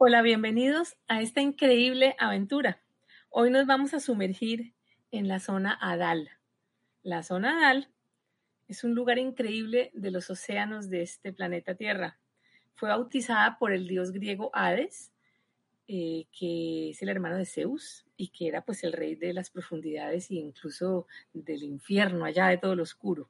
Hola, bienvenidos a esta increíble aventura. Hoy nos vamos a sumergir en la zona Adal. La zona Adal es un lugar increíble de los océanos de este planeta Tierra. Fue bautizada por el dios griego Hades, eh, que es el hermano de Zeus y que era pues el rey de las profundidades e incluso del infierno, allá de todo lo oscuro.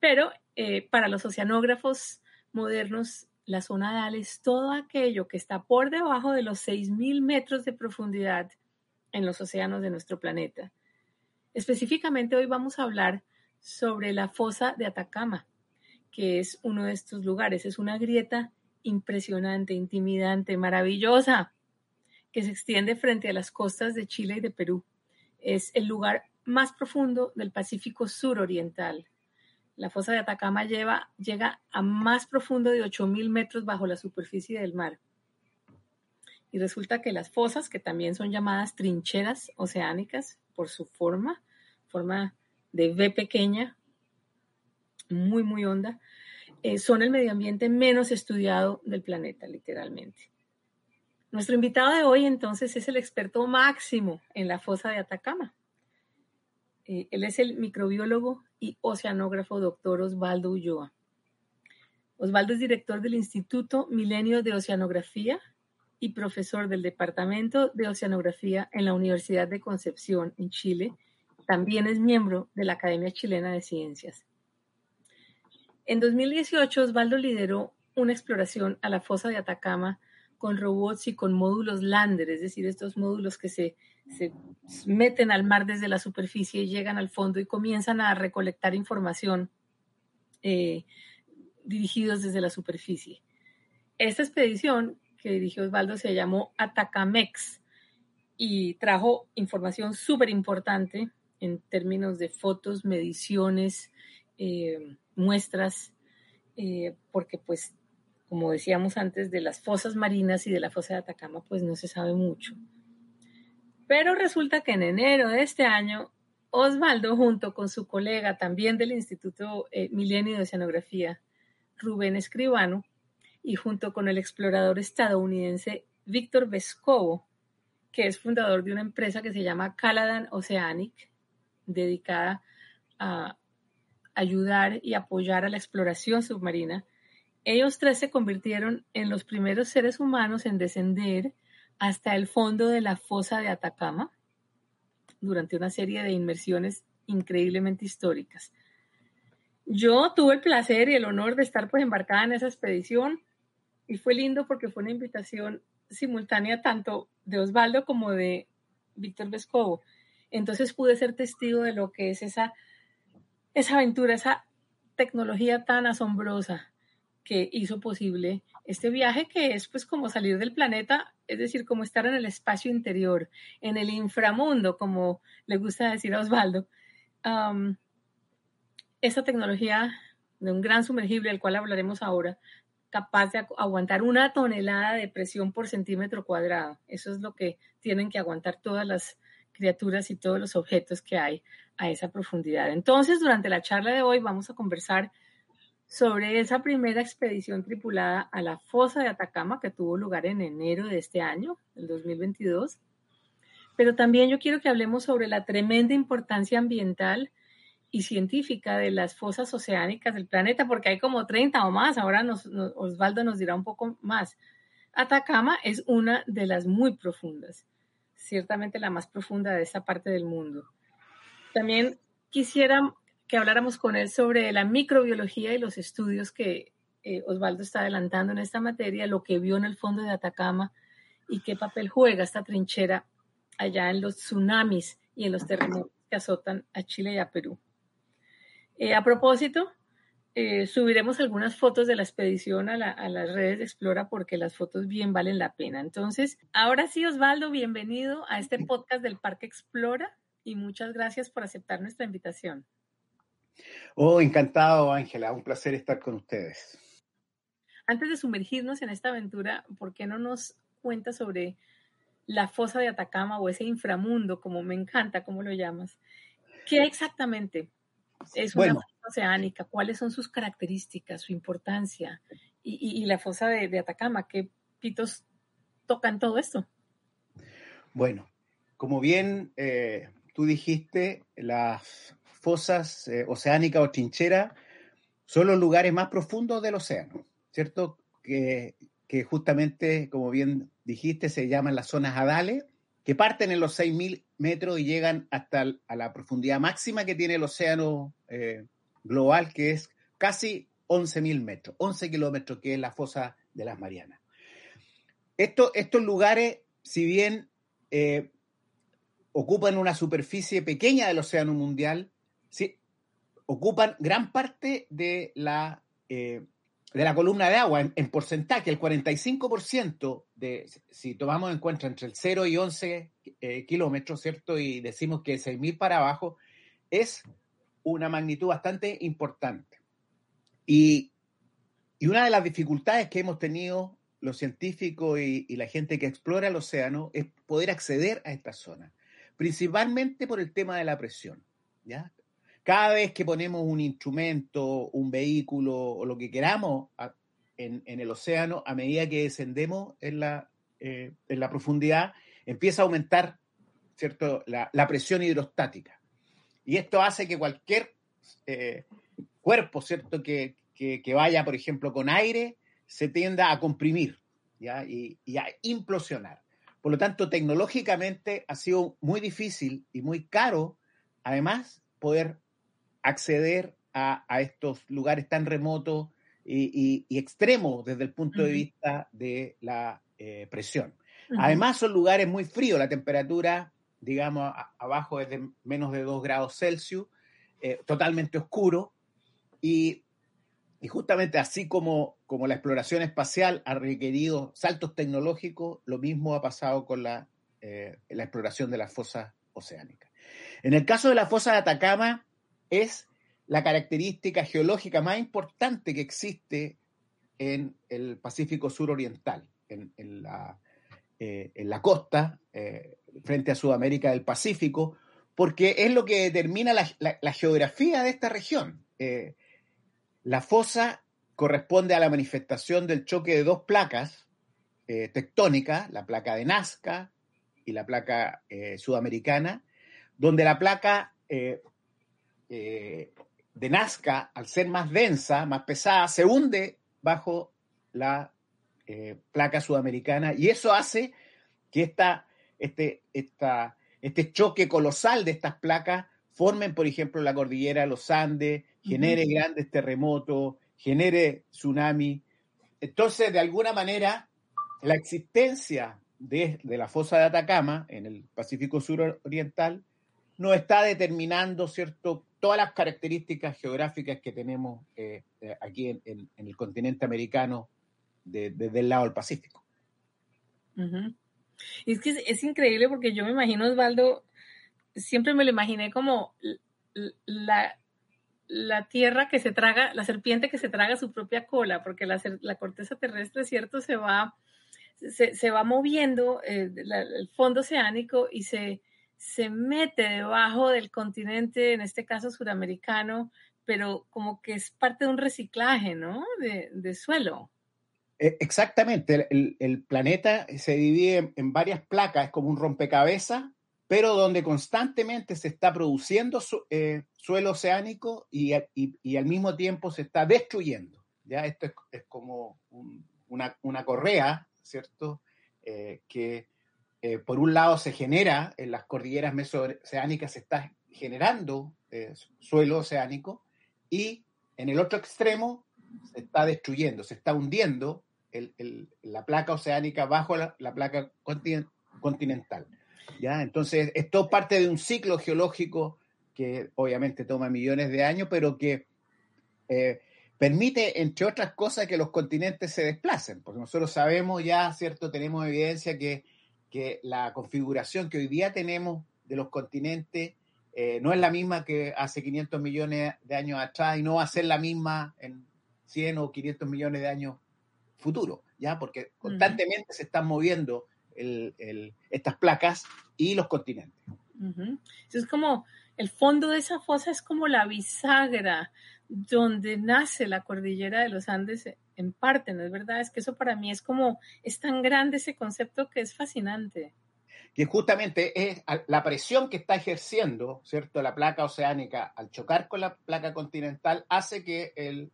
Pero eh, para los oceanógrafos modernos, la zona Adal es todo aquello que está por debajo de los 6.000 metros de profundidad en los océanos de nuestro planeta. Específicamente hoy vamos a hablar sobre la fosa de Atacama, que es uno de estos lugares. Es una grieta impresionante, intimidante, maravillosa, que se extiende frente a las costas de Chile y de Perú. Es el lugar más profundo del Pacífico suroriental. La fosa de Atacama lleva, llega a más profundo de 8.000 metros bajo la superficie del mar. Y resulta que las fosas, que también son llamadas trincheras oceánicas por su forma, forma de V pequeña, muy, muy honda, eh, son el medio ambiente menos estudiado del planeta, literalmente. Nuestro invitado de hoy entonces es el experto máximo en la fosa de Atacama. Eh, él es el microbiólogo y oceanógrafo doctor Osvaldo Ulloa. Osvaldo es director del Instituto Milenio de Oceanografía y profesor del Departamento de Oceanografía en la Universidad de Concepción, en Chile. También es miembro de la Academia Chilena de Ciencias. En 2018, Osvaldo lideró una exploración a la fosa de Atacama con robots y con módulos Lander, es decir, estos módulos que se se meten al mar desde la superficie y llegan al fondo y comienzan a recolectar información eh, dirigidos desde la superficie. Esta expedición que dirigió Osvaldo se llamó Atacamex y trajo información súper importante en términos de fotos, mediciones, eh, muestras, eh, porque pues, como decíamos antes, de las fosas marinas y de la fosa de Atacama, pues no se sabe mucho. Pero resulta que en enero de este año, Osvaldo, junto con su colega también del Instituto eh, Milenio de Oceanografía, Rubén Escribano, y junto con el explorador estadounidense Víctor Vescovo, que es fundador de una empresa que se llama Caladan Oceanic, dedicada a ayudar y apoyar a la exploración submarina, ellos tres se convirtieron en los primeros seres humanos en descender hasta el fondo de la fosa de Atacama durante una serie de inmersiones increíblemente históricas. Yo tuve el placer y el honor de estar pues embarcada en esa expedición y fue lindo porque fue una invitación simultánea tanto de Osvaldo como de Víctor Vescovo. Entonces pude ser testigo de lo que es esa, esa aventura, esa tecnología tan asombrosa que hizo posible este viaje que es pues como salir del planeta, es decir, como estar en el espacio interior, en el inframundo, como le gusta decir a Osvaldo. esta tecnología de un gran sumergible, del cual hablaremos ahora, capaz de aguantar una tonelada de presión por centímetro cuadrado. Eso es lo que tienen que aguantar todas las criaturas y todos los objetos que hay a esa profundidad. Entonces, durante la charla de hoy vamos a conversar sobre esa primera expedición tripulada a la fosa de Atacama que tuvo lugar en enero de este año, el 2022. Pero también yo quiero que hablemos sobre la tremenda importancia ambiental y científica de las fosas oceánicas del planeta, porque hay como 30 o más, ahora Osvaldo nos dirá un poco más. Atacama es una de las muy profundas, ciertamente la más profunda de esa parte del mundo. También quisiera que habláramos con él sobre la microbiología y los estudios que eh, Osvaldo está adelantando en esta materia, lo que vio en el fondo de Atacama y qué papel juega esta trinchera allá en los tsunamis y en los terremotos que azotan a Chile y a Perú. Eh, a propósito, eh, subiremos algunas fotos de la expedición a, a, las redes de Explora porque las fotos bien valen la pena. Entonces, ahora sí, Osvaldo, bienvenido a este podcast del Parque Explora y muchas gracias por aceptar nuestra invitación. Oh, encantado, Ángela. Un placer estar con ustedes. Antes de sumergirnos en esta aventura, ¿por qué no nos cuenta sobre la fosa de Atacama o ese inframundo, como me encanta, como lo llamas? ¿Qué exactamente es una fosa oceánica? ¿Cuáles son sus características, su importancia? Y, la fosa de, Atacama, ¿qué pitos tocan todo esto? Bueno, como bien eh, tú dijiste, las fosas eh, oceánicas o trincheras son los lugares más profundos del océano, ¿cierto? Que, justamente, como bien dijiste, se llaman las zonas adales, que parten en los 6.000 metros y llegan hasta a la profundidad máxima que tiene el océano eh, global, que es casi 11.000 metros, 11 kilómetros, que es la fosa de las Marianas. Esto, estos lugares, si bien eh, ocupan una superficie pequeña del océano mundial, sí, ocupan gran parte de la, eh, de la columna de agua en, porcentaje. El 45% de, si tomamos en cuenta entre el 0 y 11 eh, kilómetros, ¿cierto? Y decimos que 6.000 para abajo, es una magnitud bastante importante. Y, y, una de las dificultades que hemos tenido los científicos y, y la gente que explora el océano es poder acceder a esta zona principalmente por el tema de la presión. ¿ya? Cada vez que ponemos un instrumento, un vehículo o lo que queramos en, el océano, a medida que descendemos en la, eh, en la profundidad, empieza a aumentar ¿cierto? La, presión hidrostática. Y esto hace que cualquier eh, cuerpo ¿cierto? Que, que, vaya, por ejemplo, con aire, se tienda a comprimir y a implosionar. Por lo tanto, tecnológicamente ha sido muy difícil y muy caro, además, poder acceder a, estos lugares tan remotos y, extremos desde el punto de vista de la eh, presión. Además, son lugares muy fríos, la temperatura, digamos, abajo es de menos de 2 grados Celsius, eh, totalmente oscuro, y y justamente así como, como la exploración espacial ha requerido saltos tecnológicos, lo mismo ha pasado con la, eh, la exploración de las fosas oceánicas. En el caso de la fosa de Atacama, es la característica geológica más importante que existe en el Pacífico suroriental, en, en, la, eh, en la, costa, eh, frente a Sudamérica del Pacífico, porque es lo que determina la, la, geografía de esta región. La fosa corresponde a la manifestación del choque de dos placas eh, tectónicas, la placa de Nazca y la placa eh, sudamericana, donde la placa eh, de Nazca, al ser más densa, más pesada, se hunde bajo la placa sudamericana y eso hace que esta, este, esta, este choque colosal de estas placas formen, por ejemplo, la cordillera de los Andes, genere grandes terremotos, genere tsunami. Entonces, de alguna manera, la existencia de, la fosa de Atacama en el Pacífico suroriental nos está determinando, ¿cierto?, todas las características geográficas que tenemos eh, eh, aquí en, el continente americano desde el lado del Pacífico. Y es que es, increíble porque yo me imagino, Osvaldo, siempre me lo imaginé como la, la tierra que se traga, la serpiente que se traga su propia cola, porque la, corteza terrestre, cierto, se va, se, va moviendo eh, el fondo oceánico y se, se mete debajo del continente, en este caso suramericano, pero como que es parte de un reciclaje, ¿no? De, suelo. E, exactamente, el, planeta se divide en varias placas, es como un rompecabezas pero donde constantemente se está produciendo eh, suelo oceánico y, al mismo tiempo se está destruyendo. ¿ya? Esto es, como una, correa, ¿cierto? Eh, que eh, por un lado se genera en las cordilleras mesoceánicas, se está generando suelo oceánico y en el otro extremo se está destruyendo, se está hundiendo la placa oceánica bajo la, la placa continental. ¿ya? Entonces, esto parte de un ciclo geológico que obviamente toma millones de años, pero que eh, permite, entre otras cosas, que los continentes se desplacen, porque nosotros sabemos ya, ¿cierto? Tenemos evidencia que, que la configuración que hoy día tenemos de los continentes eh, no es la misma que hace 500 millones de años atrás y no va a ser la misma en 100 o 500 millones de años futuros, ¿ya? Porque constantemente se están moviendo estas placas y los continentes. Es como el fondo de esa fosa es como la bisagra donde nace la cordillera de los Andes en parte, ¿no es verdad? Es que eso para mí es como, es tan grande ese concepto que es fascinante. Que justamente es la presión que está ejerciendo, ¿cierto? La placa oceánica al chocar con la placa continental hace que el,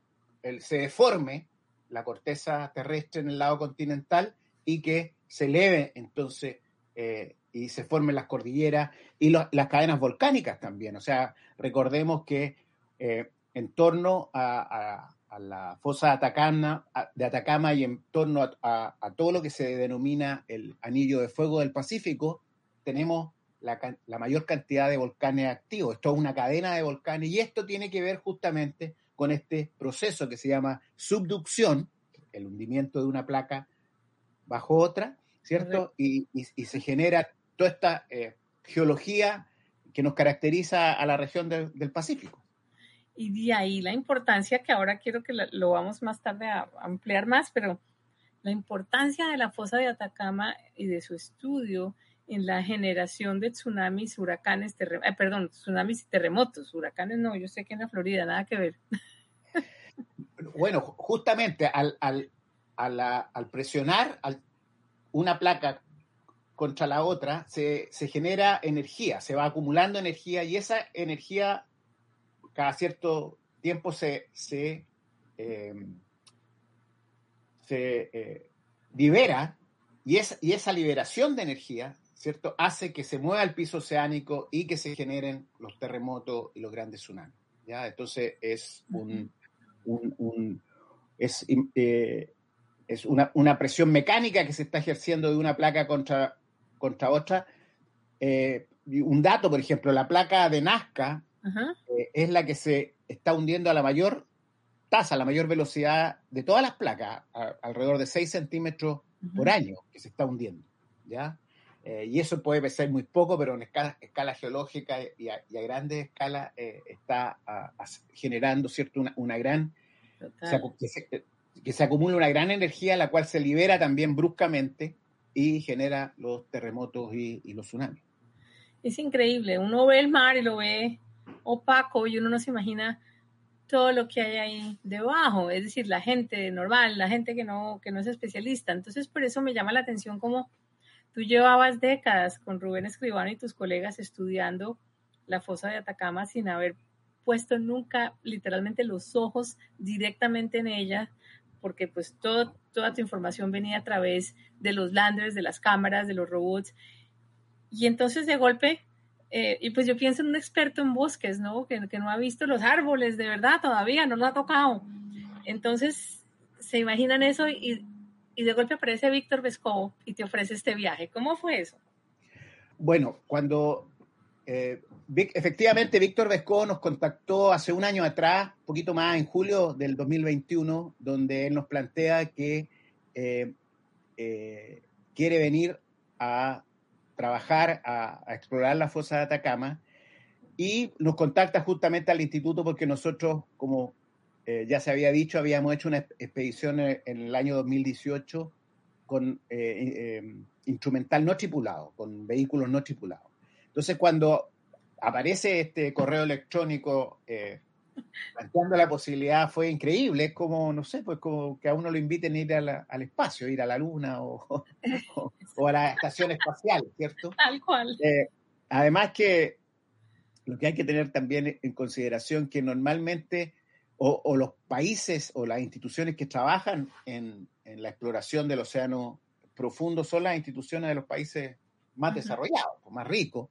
se deforme la corteza terrestre en el lado continental y que se eleve entonces eh, y se formen las cordilleras y las cadenas volcánicas también. O sea, recordemos que eh, en torno a, la fosa de Atacama, de Atacama y en torno a, todo lo que se denomina el anillo de fuego del Pacífico, tenemos la, la, mayor cantidad de volcanes activos. Esto es una cadena de volcanes y esto tiene que ver justamente con este proceso que se llama subducción, el hundimiento de una placa bajo otra, ¿cierto? Y, se genera toda esta eh, geología que nos caracteriza a la región del Pacífico. Y de ahí la importancia que ahora quiero que lo vamos más tarde a ampliar más, pero la importancia de la fosa de Atacama y de su estudio en la generación de tsunamis, huracanes, eh, perdón, tsunamis y terremotos. Huracanes no, yo sé que en la Florida, nada que ver. Bueno, justamente al, al, al presionar una placa contra la otra, se, genera energía, se va acumulando energía y esa energía cada cierto tiempo se, se, eh, eh, libera y, y esa liberación de energía ¿cierto? hace que se mueva el piso oceánico y que se generen los terremotos y los grandes tsunamis. ¿ya? Entonces es un, es, eh, es una, una, presión mecánica que se está ejerciendo de una placa contra, contra otra. Eh, un dato, por ejemplo, la placa de Nazca eh, es la que se está hundiendo a la mayor tasa, a la mayor velocidad de todas las placas, alrededor de 6 centímetros por año que se está hundiendo. ¿ya? Eh, y eso puede ser muy poco, pero en escala, escala geológica y a, grande escala está generando cierto una, una gran que se, acumula una gran energía, la cual se libera también bruscamente y genera los terremotos y, los tsunamis. Es increíble, uno ve el mar y lo ve opaco y uno no se imagina todo lo que hay ahí debajo, es decir, la gente normal, la gente que no, que no es especialista. Entonces, por eso me llama la atención como tú llevabas décadas con Rubén Escribano y tus colegas estudiando la fosa de Atacama sin haber puesto nunca literalmente los ojos directamente en ella, porque pues todo, toda tu información venía a través de los landers, de las cámaras, de los robots. Y entonces de golpe, eh, y pues yo pienso en un experto en bosques, ¿no? Que, que, no ha visto los árboles de verdad todavía, no lo ha tocado. Entonces se imaginan eso y, y de golpe aparece Víctor Vescovo y te ofrece este viaje. ¿Cómo fue eso? Bueno, cuando eh, efectivamente, Víctor Vesco nos contactó hace un año atrás, un poquito más, en julio del 2021, donde él nos plantea que eh, quiere venir a trabajar, a, explorar la fosa de Atacama, y nos contacta justamente al instituto porque nosotros, como ya se había dicho, habíamos hecho una expedición en, el año 2018 con instrumental no tripulado, con vehículos no tripulados. Entonces, cuando aparece este correo electrónico eh, planteando la posibilidad, fue increíble. Es como, no sé, pues como que a uno lo inviten a ir al espacio, ir a la luna o, a la estación espacial, ¿cierto? Tal cual. Eh, además que lo que hay que tener también en consideración que normalmente o, los países o las instituciones que trabajan en, la exploración del océano profundo son las instituciones de los países más desarrollados, más ricos,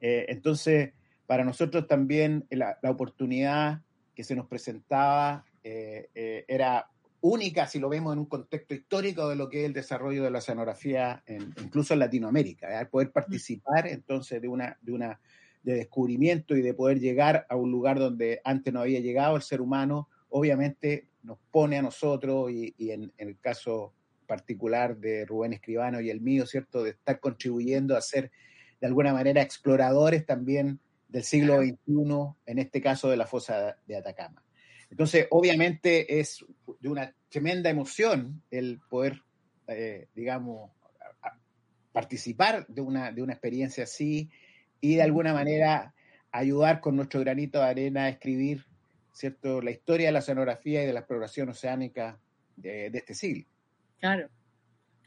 eh, entonces, para nosotros también la, oportunidad que se nos presentaba eh, eh, era única si lo vemos en un contexto histórico de lo que es el desarrollo de la oceanografía, incluso en Latinoamérica, poder participar entonces de una, de descubrimiento y de poder llegar a un lugar donde antes no había llegado el ser humano, obviamente nos pone a nosotros y, en, el caso particular de Rubén Escribano y el mío, ¿cierto?, de estar contribuyendo a hacer de alguna manera exploradores también del siglo XXI, en este caso de la fosa de Atacama. Entonces, obviamente es de una tremenda emoción el poder, eh, digamos, participar de una, de una experiencia así y de alguna manera ayudar con nuestro granito de arena a escribir ¿cierto? La historia de la oceanografía y de la exploración oceánica de, este siglo. Claro,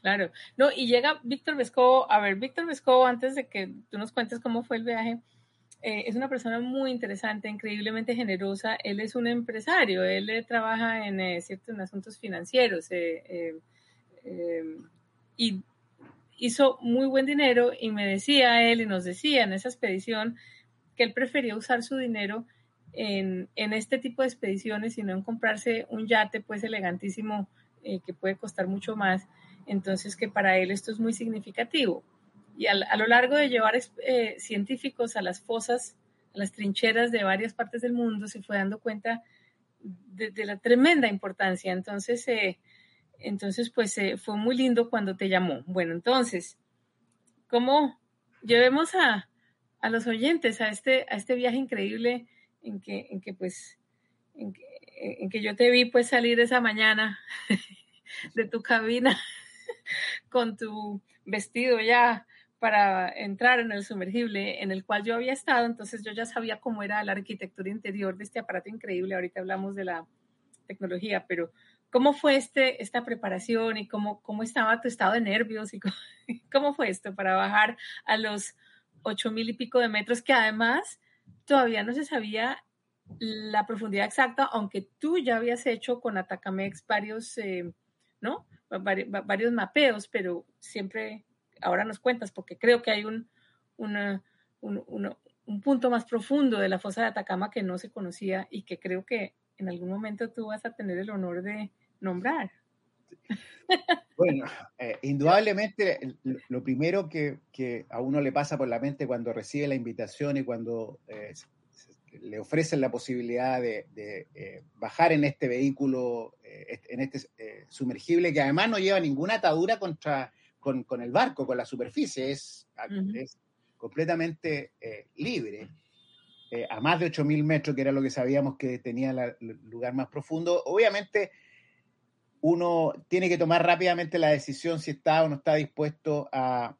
claro. No, y llega Víctor Vescovo, a ver, Víctor Vescovo, antes de que tú nos cuentes cómo fue el viaje, eh, es una persona muy interesante, increíblemente generosa. Él es un empresario, él eh, trabaja en, eh, en asuntos financieros y hizo muy buen dinero y me decía él y nos decía en esa expedición que él prefería usar su dinero en, este tipo de expediciones y no en comprarse un yate pues elegantísimo que puede costar mucho más. Entonces que para él esto es muy significativo. Y a, lo largo de llevar eh, científicos a las fosas, a las trincheras de varias partes del mundo, se fue dando cuenta de, la tremenda importancia. Entonces, eh, entonces pues fue muy lindo cuando te llamó. Bueno, entonces, ¿cómo llevemos a, a los oyentes a este, a este viaje increíble en que, en que pues, en que, yo te vi pues salir esa mañana de tu cabina con tu vestido ya para entrar en el sumergible en el cual yo había estado, entonces yo ya sabía cómo era la arquitectura interior de este aparato increíble, ahorita hablamos de la tecnología, pero ¿cómo fue este, esta preparación y cómo, cómo estaba tu estado de nervios y cómo fue esto para bajar a los ocho mil y pico de metros, que además todavía no se sabía la profundidad exacta, aunque tú ya habías hecho con Atacamex varios, eh, ¿no? varios mapeos, pero siempre ahora nos cuentas, porque creo que hay un, un, un, punto más profundo de la fosa de Atacama que no se conocía y que creo que en algún momento tú vas a tener el honor de nombrar. Bueno, eh, indudablemente lo primero que, a uno le pasa por la mente cuando recibe la invitación y cuando eh, le ofrecen la posibilidad de, eh, bajar en este vehículo, en este sumergible, que además no lleva ninguna atadura contra, con, el barco, con la superficie, es, es completamente libre. a más de 8.000 metros, que era lo que sabíamos que tenía el lugar más profundo. Obviamente, uno tiene que tomar rápidamente la decisión si está o no está dispuesto a,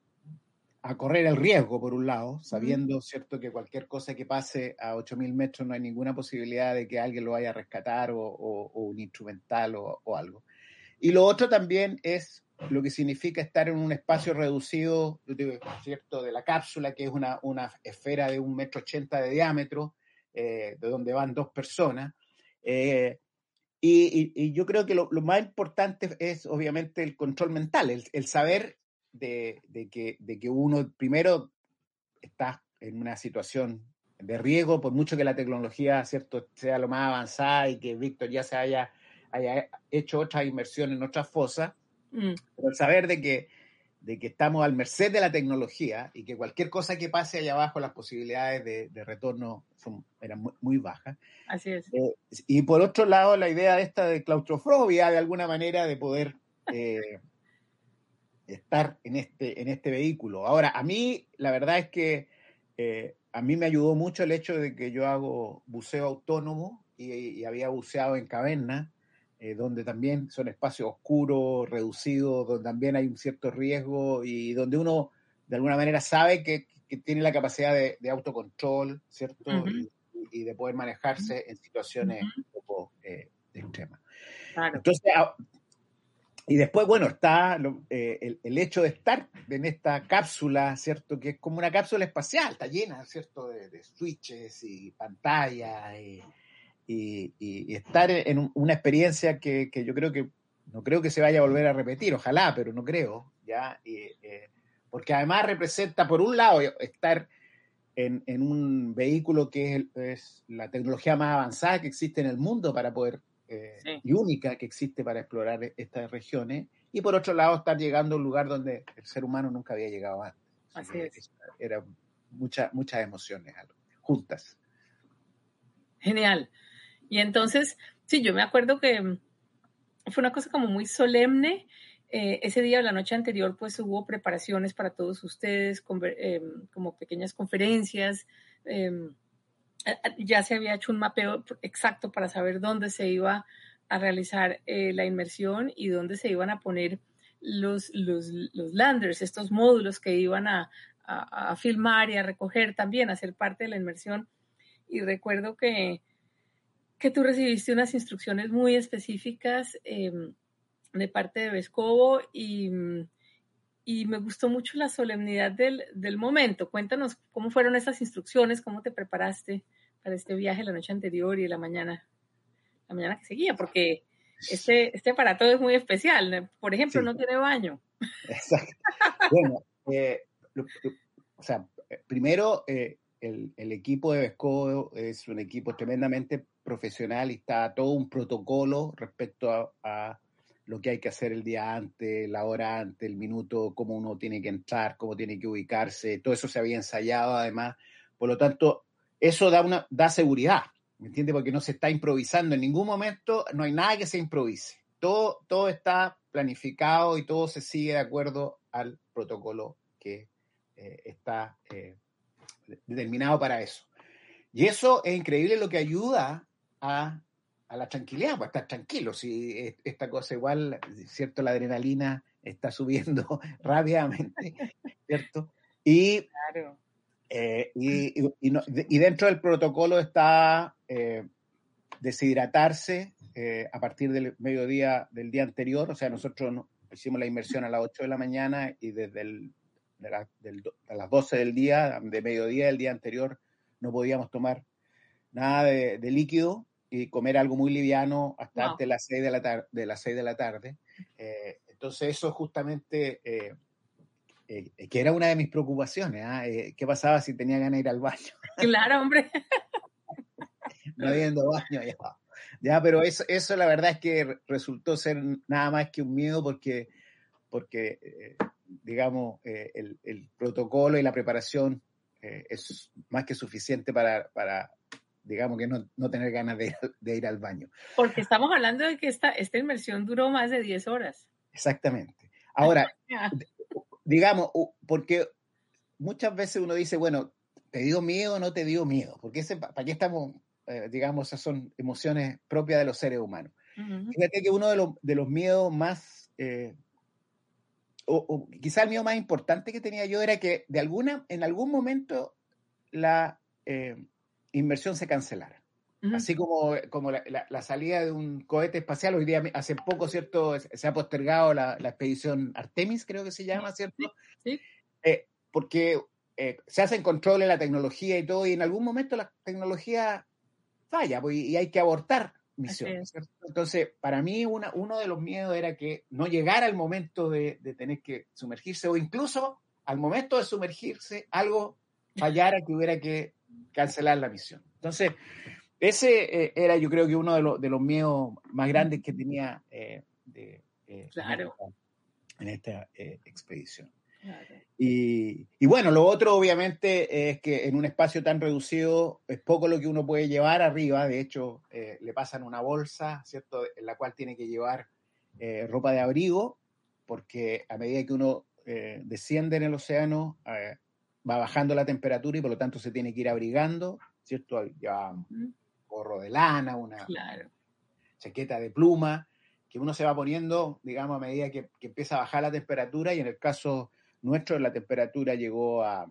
correr el riesgo, por un lado, sabiendo, ¿cierto?, que cualquier cosa que pase a 8.000 metros no hay ninguna posibilidad de que alguien lo vaya a rescatar o, un instrumental o, algo. Y lo otro también es lo que significa estar en un espacio reducido, ¿cierto?, de la cápsula, que es una, esfera de un metro ochenta de diámetro, eh, de donde van dos personas. Eh, y, yo creo que lo, más importante es obviamente el control mental, el, saber de, que, de que uno primero está en una situación de riesgo, por mucho que la tecnología cierto sea lo más avanzada y que Víctor ya se haya, haya hecho otra inversión en otras fosas, mm. pero el saber de que de que estamos al merced de la tecnología y que cualquier cosa que pase allá abajo, las posibilidades de, retorno son, eran muy, bajas. Así es. Eh, y por otro lado, la idea de esta de claustrofobia, de alguna manera, de poder eh, estar en este, en este vehículo. Ahora, a mí, la verdad es que eh, a mí me ayudó mucho el hecho de que yo hago buceo autónomo y, y había buceado en caverna eh, donde también son espacios oscuros, reducidos, donde también hay un cierto riesgo y donde uno de alguna manera sabe que, tiene la capacidad de, autocontrol, ¿cierto? y, de poder manejarse en situaciones un poco eh, extremas. Entonces, ah, y después, bueno, está eh, el, hecho de estar en esta cápsula, ¿cierto? Que es como una cápsula espacial, está llena, ¿cierto? De, de switches y pantallas y y, estar en una experiencia que, yo creo que no creo que se vaya a volver a repetir, ojalá, pero no creo, ¿ya? Eh, porque además representa, por un lado, estar en, un vehículo que es, la tecnología más avanzada que existe en el mundo para poder, eh, y única que existe para explorar estas regiones, y por otro lado, estar llegando a un lugar donde el ser humano nunca había llegado antes. Así es. Era muchas muchas emociones juntas. Genial. Y entonces, sí, yo me acuerdo que mm, fue una cosa como muy solemne. Eh, ese día, la noche anterior, pues hubo preparaciones para todos ustedes, em, como pequeñas conferencias. Em, ya se había hecho un mapeo exacto para saber dónde se iba a realizar eh, la inmersión y dónde se iban a poner los, los, los landers, estos módulos que iban a, a, filmar y a recoger también, a ser parte de la inmersión. Y recuerdo que que tú recibiste unas instrucciones muy específicas em, de parte de Vescovo y, y, me gustó mucho la solemnidad del, del, momento. Cuéntanos cómo fueron esas instrucciones, cómo te preparaste para este viaje la noche anterior y la mañana, la mañana que seguía, porque este, este aparato es muy especial. Por ejemplo, no tiene baño. Exacto. Bueno, eh, o sea, primero, eh, el, el, equipo de Vescovo es un equipo tremendamente profesional y está todo un protocolo respecto a, lo que hay que hacer el día antes, la hora antes, el minuto, cómo uno tiene que entrar, cómo tiene que ubicarse, todo eso se había ensayado además. Por lo tanto, eso da, una, da seguridad, ¿me entiende? Porque no se está improvisando en ningún momento, no hay nada que se improvise. Todo, todo está planificado y todo se sigue de acuerdo al protocolo que eh, está eh, determinado para eso. Y eso es increíble lo que ayuda a, la tranquilidad, pues estar tranquilo. Si esta cosa igual, ¿cierto? La adrenalina está subiendo rápidamente, ¿cierto? Y, eh, y, dentro del protocolo está eh, deshidratarse eh, a partir del mediodía del día anterior, o sea, nosotros hicimos la inmersión a las 8 de la mañana y desde el, a las 12 del día, de mediodía del día anterior, no podíamos tomar nada de, de líquido y comer algo muy liviano hasta antes de las 6 de la, tarde de las 6 de la tarde. Eh, entonces eso justamente, eh, eh, que era una de mis preocupaciones, ¿ah? ¿qué pasaba si tenía ganas de ir al baño? Claro, hombre. no habiendo baño, ya. Ya, pero eso, eso la verdad es que resultó ser nada más que un miedo porque, porque digamos, el, el, protocolo y la preparación es más que suficiente para, para, digamos que no, no tener ganas de, de, ir al baño. Porque estamos hablando de que esta, esta inmersión duró más de 10 horas. Exactamente. Ahora, digamos, porque muchas veces uno dice, bueno, ¿te dio miedo o no te dio miedo? Porque ese, ¿para qué estamos, eh, digamos, esas son emociones propias de los seres humanos? Fíjate que uno de los, de los miedos más, eh, o, o, quizá el miedo más importante que tenía yo era que de alguna, en algún momento la, eh, inversión se cancelara. Así como, como la, la, salida de un cohete espacial, hoy día, hace poco, ¿cierto? Se ha postergado la, la expedición Artemis, creo que se llama, ¿cierto? Sí. Eh, porque eh, se hacen controles la tecnología y todo, y en algún momento la tecnología falla pues, y hay que abortar misiones. Entonces, para mí una, uno de los miedos era que no llegara el momento de, de tener que sumergirse o incluso al momento de sumergirse algo fallara que hubiera que cancelar la misión. Entonces, ese eh, era yo creo que uno de, los, de los miedos más grandes que tenía eh, de, eh, claro. en esta, expedición. Y, y, bueno, lo otro obviamente es que en un espacio tan reducido es poco lo que uno puede llevar arriba, de hecho le pasan una bolsa, ¿cierto?, en la cual tiene que llevar ropa de abrigo, porque a medida que uno desciende en el océano, va bajando la temperatura y por lo tanto se tiene que ir abrigando, ¿cierto? Ya un gorro de lana, una chaqueta de pluma, que uno se va poniendo, digamos, a medida que, empieza a bajar la temperatura y en el caso nuestro la temperatura llegó a,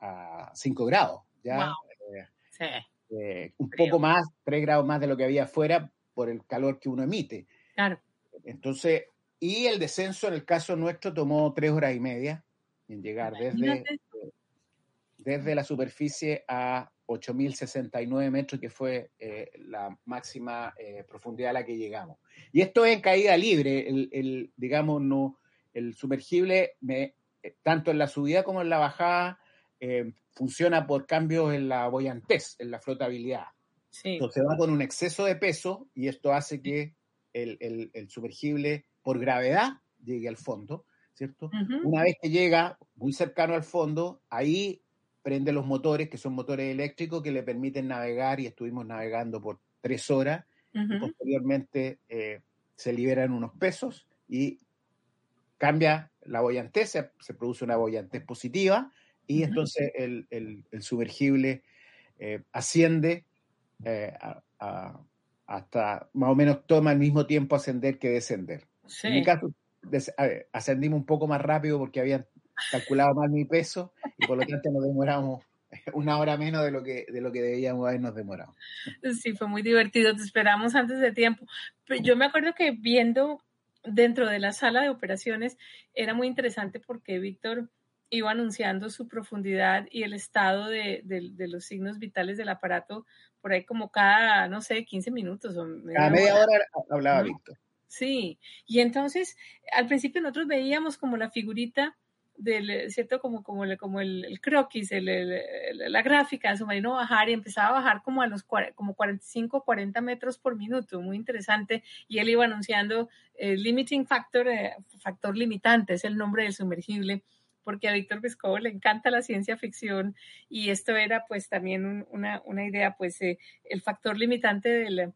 a 5 grados, ¿ya? Eh, eh, un poco más, 3 grados más de lo que había afuera por el calor que uno emite. Claro. Entonces, y el descenso en el caso nuestro tomó 3 horas y media en llegar desde desde la superficie a 8.069 metros, que fue eh, la máxima eh, profundidad a la que llegamos. Y esto es en caída libre, el, digamos, no, el sumergible, me, eh, tanto en la subida como en la bajada, funciona por cambios en la boyantez, en la flotabilidad. Entonces va con un exceso de peso y esto hace que el, el sumergible, por gravedad, llegue al fondo, ¿cierto? Una vez que llega muy cercano al fondo, ahí prende los motores, que son motores eléctricos que le permiten navegar y estuvimos navegando por tres horas. y posteriormente eh, se liberan unos pesos y cambia la boyantez, se, produce una boyantez positiva y entonces el, el, sumergible eh, asciende eh, hasta más o menos toma el mismo tiempo ascender que descender. En mi caso, ascendimos un poco más rápido porque habían calculado mal mi peso y por lo tanto nos demoramos una hora menos de lo que, de lo que debíamos habernos demorado. Sí, fue muy divertido, te esperamos antes de tiempo. Pero yo me acuerdo que viendo dentro de la sala de operaciones era muy interesante porque Víctor iba anunciando su profundidad y el estado de, los signos vitales del aparato por ahí como cada, no sé, 15 minutos. O cada media hora, hablaba Víctor. Sí, y entonces al principio nosotros veíamos como la figurita del, ¿cierto? Como, como, el, como el, croquis, la gráfica de submarino bajar y empezaba a bajar como a los como 45, 40 metros por minuto, muy interesante. Y él iba anunciando el limiting factor, eh, factor limitante, es el nombre del sumergible porque a Víctor Vescovo le encanta la ciencia ficción y esto era pues también una, una, idea, pues eh, el factor limitante del,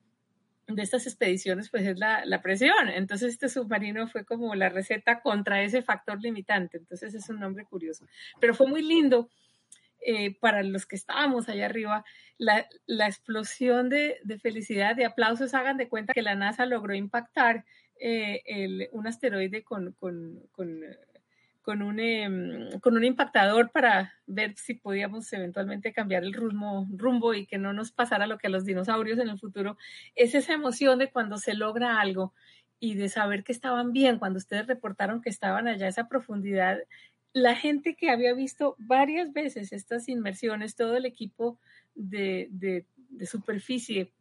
de estas expediciones pues es la, la, presión. Entonces este submarino fue como la receta contra ese factor limitante. Entonces es un nombre curioso. Pero fue muy lindo eh, para los que estábamos allá arriba la, la explosión de, de, felicidad, de aplausos. Hagan de cuenta que la NASA logró impactar eh, el, un asteroide con, con, con con un, em, con un impactador para ver si podíamos eventualmente cambiar el rumbo, rumbo y que no nos pasara lo que a los dinosaurios en el futuro, es esa emoción de cuando se logra algo y de saber que estaban bien, cuando ustedes reportaron que estaban allá a esa profundidad, la gente que había visto varias veces estas inmersiones, todo el equipo de, de, de superficie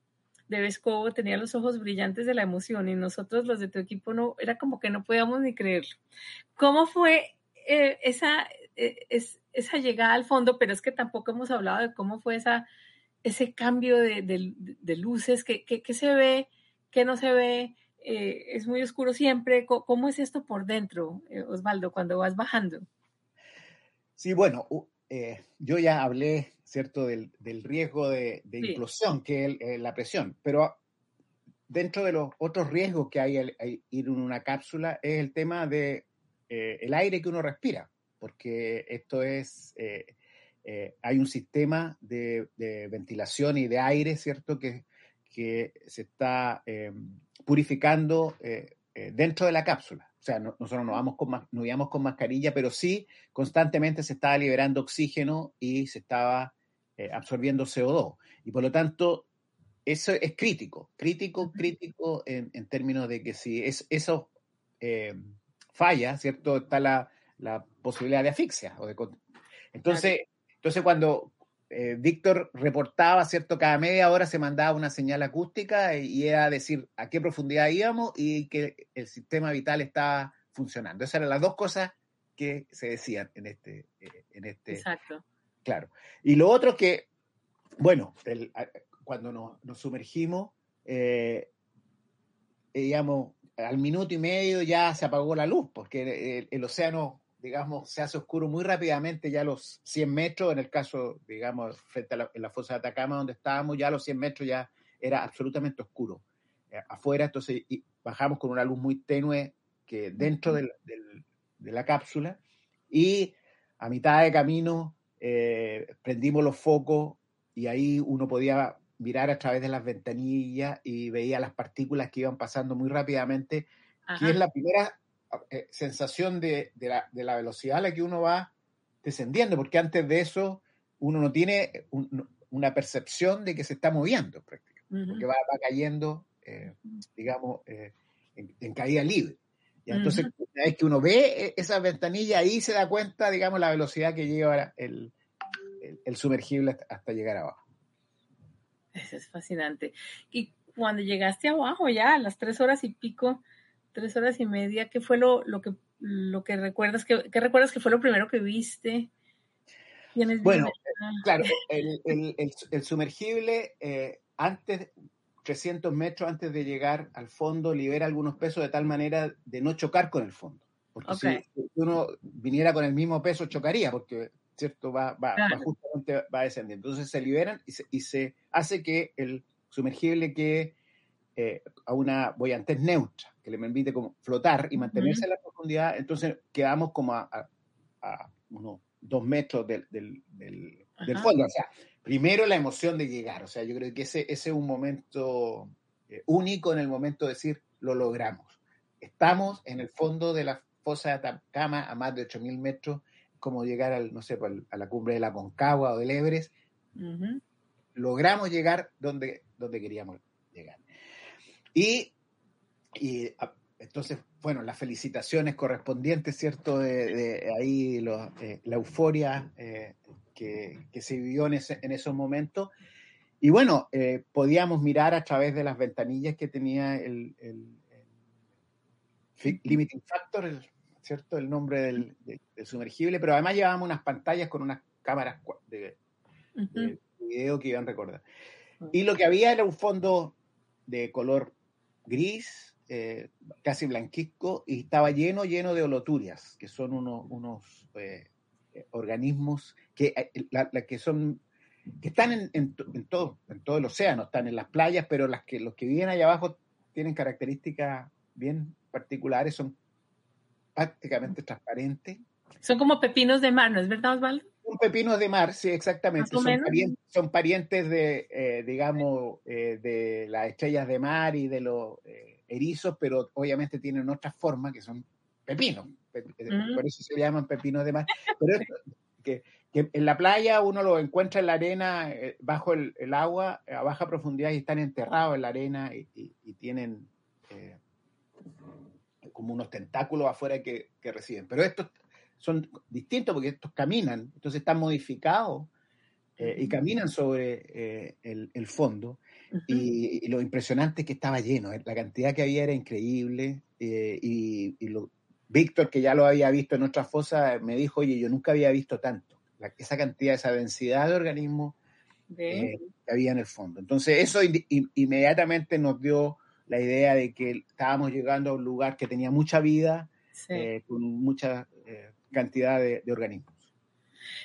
de Vescovo tenía los ojos brillantes de la emoción y nosotros los de tu equipo no, era como que no podíamos ni creerlo. ¿Cómo fue eh, esa, eh, es, esa llegada al fondo? Pero es que tampoco hemos hablado de cómo fue esa, ese cambio de, de, luces, ¿qué, qué, se ve, qué no se ve, eh, es muy oscuro siempre. ¿Cómo, es esto por dentro, Osvaldo, cuando vas bajando? Sí, bueno, yo ya hablé ¿cierto? Del, riesgo de, implosión, que es eh, la presión. Pero dentro de los otros riesgos que hay al ir en una cápsula es el tema de eh, el aire que uno respira, porque esto es, eh, hay un sistema de, ventilación y de aire, ¿cierto? Que, que se está purificando dentro de la cápsula. O sea, nosotros no vamos con, no íbamos con mascarilla, pero sí constantemente se estaba liberando oxígeno y se estaba eh, absorbiendo CO2. Y por lo tanto, eso es crítico, crítico, crítico en, términos de que si es, eso eh, falla, ¿cierto? Está la, posibilidad de asfixia. O de, entonces, entonces, cuando eh, Víctor reportaba, ¿cierto? Cada media hora se mandaba una señal acústica y, era decir a qué profundidad íbamos y que el sistema vital estaba funcionando. Esas eran las dos cosas que se decían en este, en este, Exacto. Claro. Y lo otro que, bueno, cuando nos, sumergimos, eh, digamos, al minuto y medio ya se apagó la luz, porque el, océano, digamos, se hace oscuro muy rápidamente, ya a los 100 metros, en el caso, digamos, frente a la, en la fosa de Atacama donde estábamos, ya a los 100 metros ya era absolutamente oscuro. Eh, afuera, entonces bajamos con una luz muy tenue que dentro de la cápsula y a mitad de camino eh, prendimos los focos y ahí uno podía mirar a través de las ventanillas y veía las partículas que iban pasando muy rápidamente, que es la primera eh, sensación de, la, velocidad a la que uno va descendiendo, porque antes de eso uno no tiene una percepción de que se está moviendo prácticamente, porque va, cayendo, eh, digamos, en, caída libre. Y entonces, una vez que uno ve e, esa ventanilla, ahí se da cuenta, digamos, la velocidad que lleva el, el, sumergible hasta, llegar abajo. Eso es fascinante. Y cuando llegaste abajo ya, a las tres horas y pico, tres horas y media, ¿qué fue lo, lo que lo que recuerdas? ¿Qué, recuerdas que fue lo primero que viste? Bueno, claro, el, el, sumergible eh, antes 300 metros antes de llegar al fondo libera algunos pesos de tal manera de no chocar con el fondo. Porque si uno viniera con el mismo peso, chocaría, porque ¿cierto? Va, va, justamente va descendiendo. Entonces se liberan y se, y se hace que el sumergible quede eh, a una boyantez neutra, que le permite como flotar y mantenerse en la profundidad. Entonces quedamos como a, a, unos dos metros del, del, del, fondo. O sea, primero la emoción de llegar. O sea, yo creo que ese, ese es un momento eh, único en el momento de decir, lo logramos. Estamos en el fondo de la fosa de Atacama a más de 8.000 metros como llegar al, no sé, a la cumbre de la Concagua o del Everest. Logramos llegar donde, donde queríamos llegar. Y, y entonces, bueno, las felicitaciones correspondientes, ¿cierto? De, ahí eh, la euforia eh, que, se vivió en, ese, en esos momentos. Y bueno, eh, podíamos mirar a través de las ventanillas que tenía el, limiting factor, ¿cierto? El nombre del, sumergible, pero además llevábamos unas pantallas con unas cámaras de, video que iban a recordar. Y lo que había era un fondo de color gris, eh, casi blanquisco, y estaba lleno, lleno de holoturias, que son unos, unos eh, organismos que, eh, que son que están en, en, todo, en todo el océano, están en las playas, pero las que, los que viven allá abajo tienen características bien particulares, son prácticamente transparentes. Son como pepinos de mar, ¿no es verdad, Osvaldo? Son pepinos de mar, sí, exactamente. Son parientes, son parientes, de, eh, digamos, eh, de las estrellas de mar y de los erizos, pero obviamente tienen otras formas que son pepinos. Mm. Por eso se llaman pepinos de mar. Pero que, en la playa uno lo encuentra en la arena, eh, bajo el, agua, a baja profundidad y están enterrados en la arena y, tienen eh, como unos tentáculos afuera que, reciben. Pero estos son distintos porque estos caminan, entonces están modificados eh, y caminan sobre el, fondo. y, lo impresionante es que estaba lleno, la cantidad que había era increíble y, y lo, Víctor, que ya lo había visto en otra fosa, me dijo, oye, yo nunca había visto tanto, esa cantidad, esa densidad de organismos eh, que había en el fondo. Entonces, eso inmediatamente nos dio la idea de que estábamos llegando a un lugar que tenía mucha vida, eh, con mucha eh, cantidad de, organismos.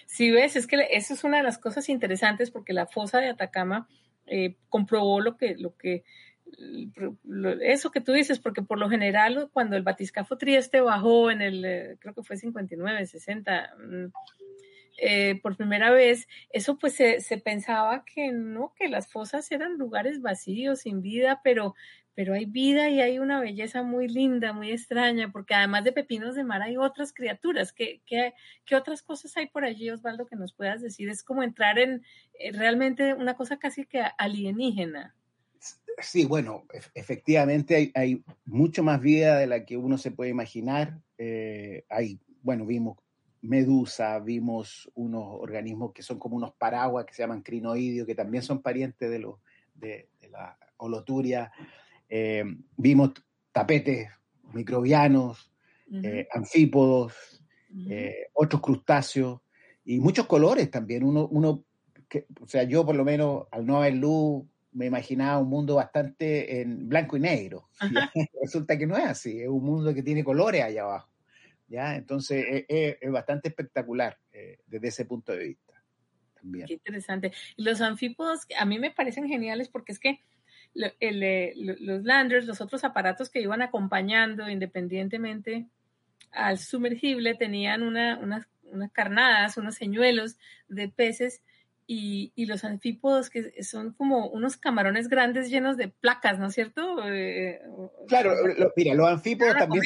Sí, ves, es que eso es una de las cosas interesantes porque la fosa de Atacama comprobó lo que, lo que eso que tú dices, porque por lo general cuando el batiscafo Trieste bajó en el, eh, creo que fue 59, 60, mm, eh, por primera vez, eso pues se, pensaba que no, que las fosas eran lugares vacíos, sin vida, pero, pero hay vida y hay una belleza muy linda, muy extraña, porque además de pepinos de mar hay otras criaturas. ¿Qué, qué, qué otras cosas hay por allí, Osvaldo, que nos puedas decir? Es como entrar en eh, realmente una cosa casi que alienígena. Sí, bueno, efectivamente hay, mucho más vida de la que uno se puede imaginar. Eh, hay, bueno, vimos medusa, vimos unos organismos que son como unos paraguas que se llaman crinoideos, que también son parientes de, los de, la holoturia. Eh, vimos tapetes microbianos, eh, anfípodos, otros crustáceos y muchos colores también. Uno, uno que, o sea, yo por lo menos al no haber luz me imaginaba un mundo bastante en blanco y negro. Resulta que no es así, es un mundo que tiene colores allá abajo. ¿ya? Entonces e, e, es, bastante espectacular eh, desde ese punto de vista. También. Qué interesante. Los anfípodos a mí me parecen geniales porque es que eh, los landers, los otros aparatos que iban acompañando independientemente al sumergible, tenían una, unas, unas carnadas, unos señuelos de peces y, los anfípodos que son como unos camarones grandes llenos de placas, ¿no es cierto? Eh, claro, mira, los anfípodos también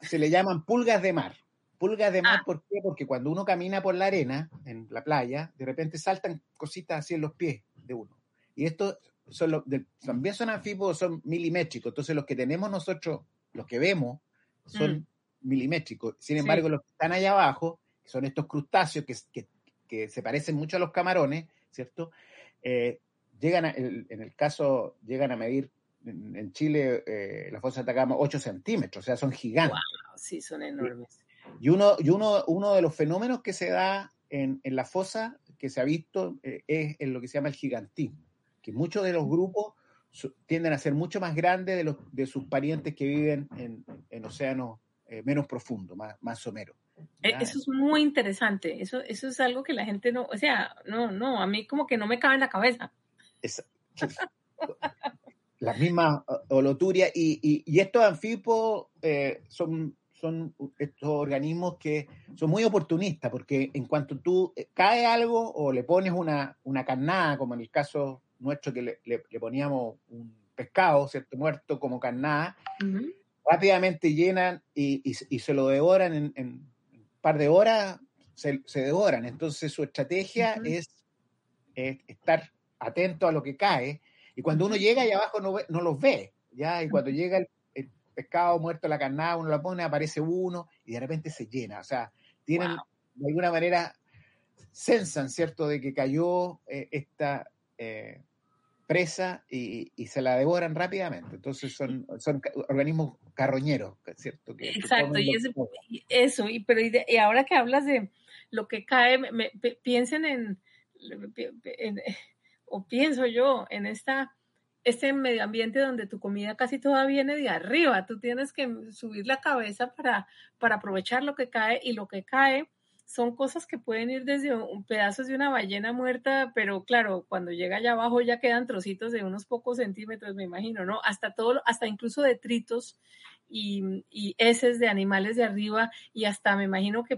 se le, llaman pulgas de mar. Pulgas de mar, ah. ¿por qué? Porque cuando uno camina por la arena, en la playa, de repente saltan cositas así en los pies de uno. Y estos son los, también son anfípodos, son milimétricos. Entonces los que tenemos nosotros, los que vemos, son mm. milimétricos. Sin embargo, los que están allá abajo, que son estos crustáceos que, que que se parecen mucho a los camarones, ¿cierto? Eh, llegan en el caso, llegan a medir en, Chile, eh, la fosa de Atacama, 8 centímetros, o sea, son gigantes. Wow, sí, son enormes. Y uno, y uno, uno de los fenómenos que se da en, la fosa, que se ha visto, eh, es en lo que se llama el gigantismo, que muchos de los grupos tienden a ser mucho más grandes de, los, de sus parientes que viven en, en océanos menos profundos, más, más someros. Eh, eso es muy interesante. Eso, eso es algo que la gente no, o sea, no, no, a mí como que no me cabe en la cabeza. Es, las mismas holoturia y, y, estos anfípodos eh, son, son estos organismos que son muy oportunistas porque en cuanto tú eh, cae algo o le pones una, una carnada, como en el caso nuestro que le, le, poníamos un pescado, ¿cierto? Muerto como carnada, rápidamente llenan y, y, se lo devoran en par de horas se, devoran. Entonces su estrategia es, estar atento a lo que cae. Y cuando uno llega ahí abajo no, no los ve, ¿ya? Y cuando llega el, pescado muerto, la carnada, uno la pone, aparece uno y de repente se llena. O sea, tienen de alguna manera, sensan, ¿cierto?, de que cayó eh, esta eh, presa y, se la devoran rápidamente. Entonces son, son organismos carroñeros, ¿cierto? Exacto, y, eso, y, pero y, ahora que hablas de lo que cae, me, piensen en, o pienso yo, en esta este medio ambiente donde tu comida casi toda viene de arriba, tú tienes que subir la cabeza para, para aprovechar lo que cae y lo que cae son cosas que pueden ir desde un pedazos de una ballena muerta, pero claro, cuando llega allá abajo ya quedan trocitos de unos pocos centímetros, me imagino, ¿no? Hasta todo, hasta incluso detritos y, y heces de animales de arriba y hasta me imagino que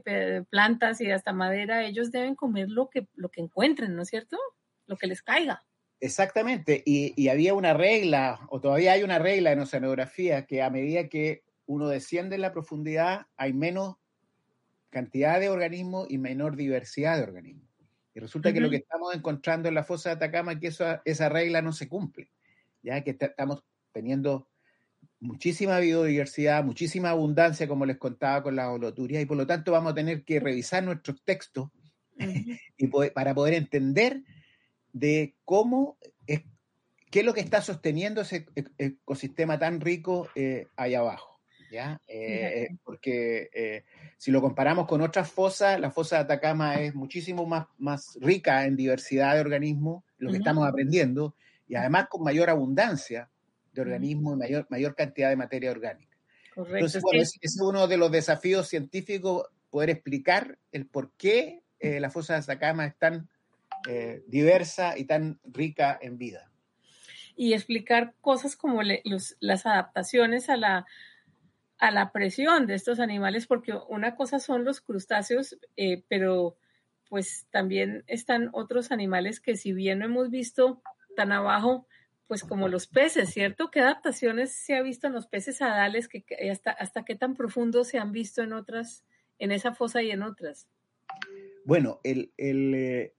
plantas y hasta madera, ellos deben comer lo que, lo que encuentren, ¿no es cierto? Lo que les caiga. Exactamente, y, y había una regla, o todavía hay una regla en oceanografía, que a medida que uno desciende en la profundidad, hay menos cantidad de organismos y menor diversidad de organismos. Y resulta que lo que estamos encontrando en la fosa de Atacama es que esa regla no se cumple, ya que estamos teniendo muchísima biodiversidad, muchísima abundancia, como les contaba con la holoturia, y por lo tanto vamos a tener que revisar nuestros textos y para poder entender de cómo es, qué es lo que está sosteniendo ese ecosistema tan rico eh, ahí abajo. ¿Ya? Eh, porque eh, si lo comparamos con otras fosas, la fosa de Atacama es muchísimo más, más rica en diversidad de organismos, lo que estamos aprendiendo, y además con mayor abundancia de organismos y mayor, mayor cantidad de materia orgánica. Entonces, bueno, ese es uno de los desafíos científicos, poder explicar el por qué eh, la fosa de Atacama es tan diversa y tan rica en vida. Y explicar cosas como las adaptaciones a la a la presión de estos animales, porque una cosa son los crustáceos, eh, pero pues también están otros animales que si bien no hemos visto tan abajo, pues como los peces, ¿cierto? ¿Qué adaptaciones se ha visto en los peces adales? Que, hasta, ¿Hasta qué tan profundo se han visto en otras, en esa fosa y en otras? Bueno, el, eh,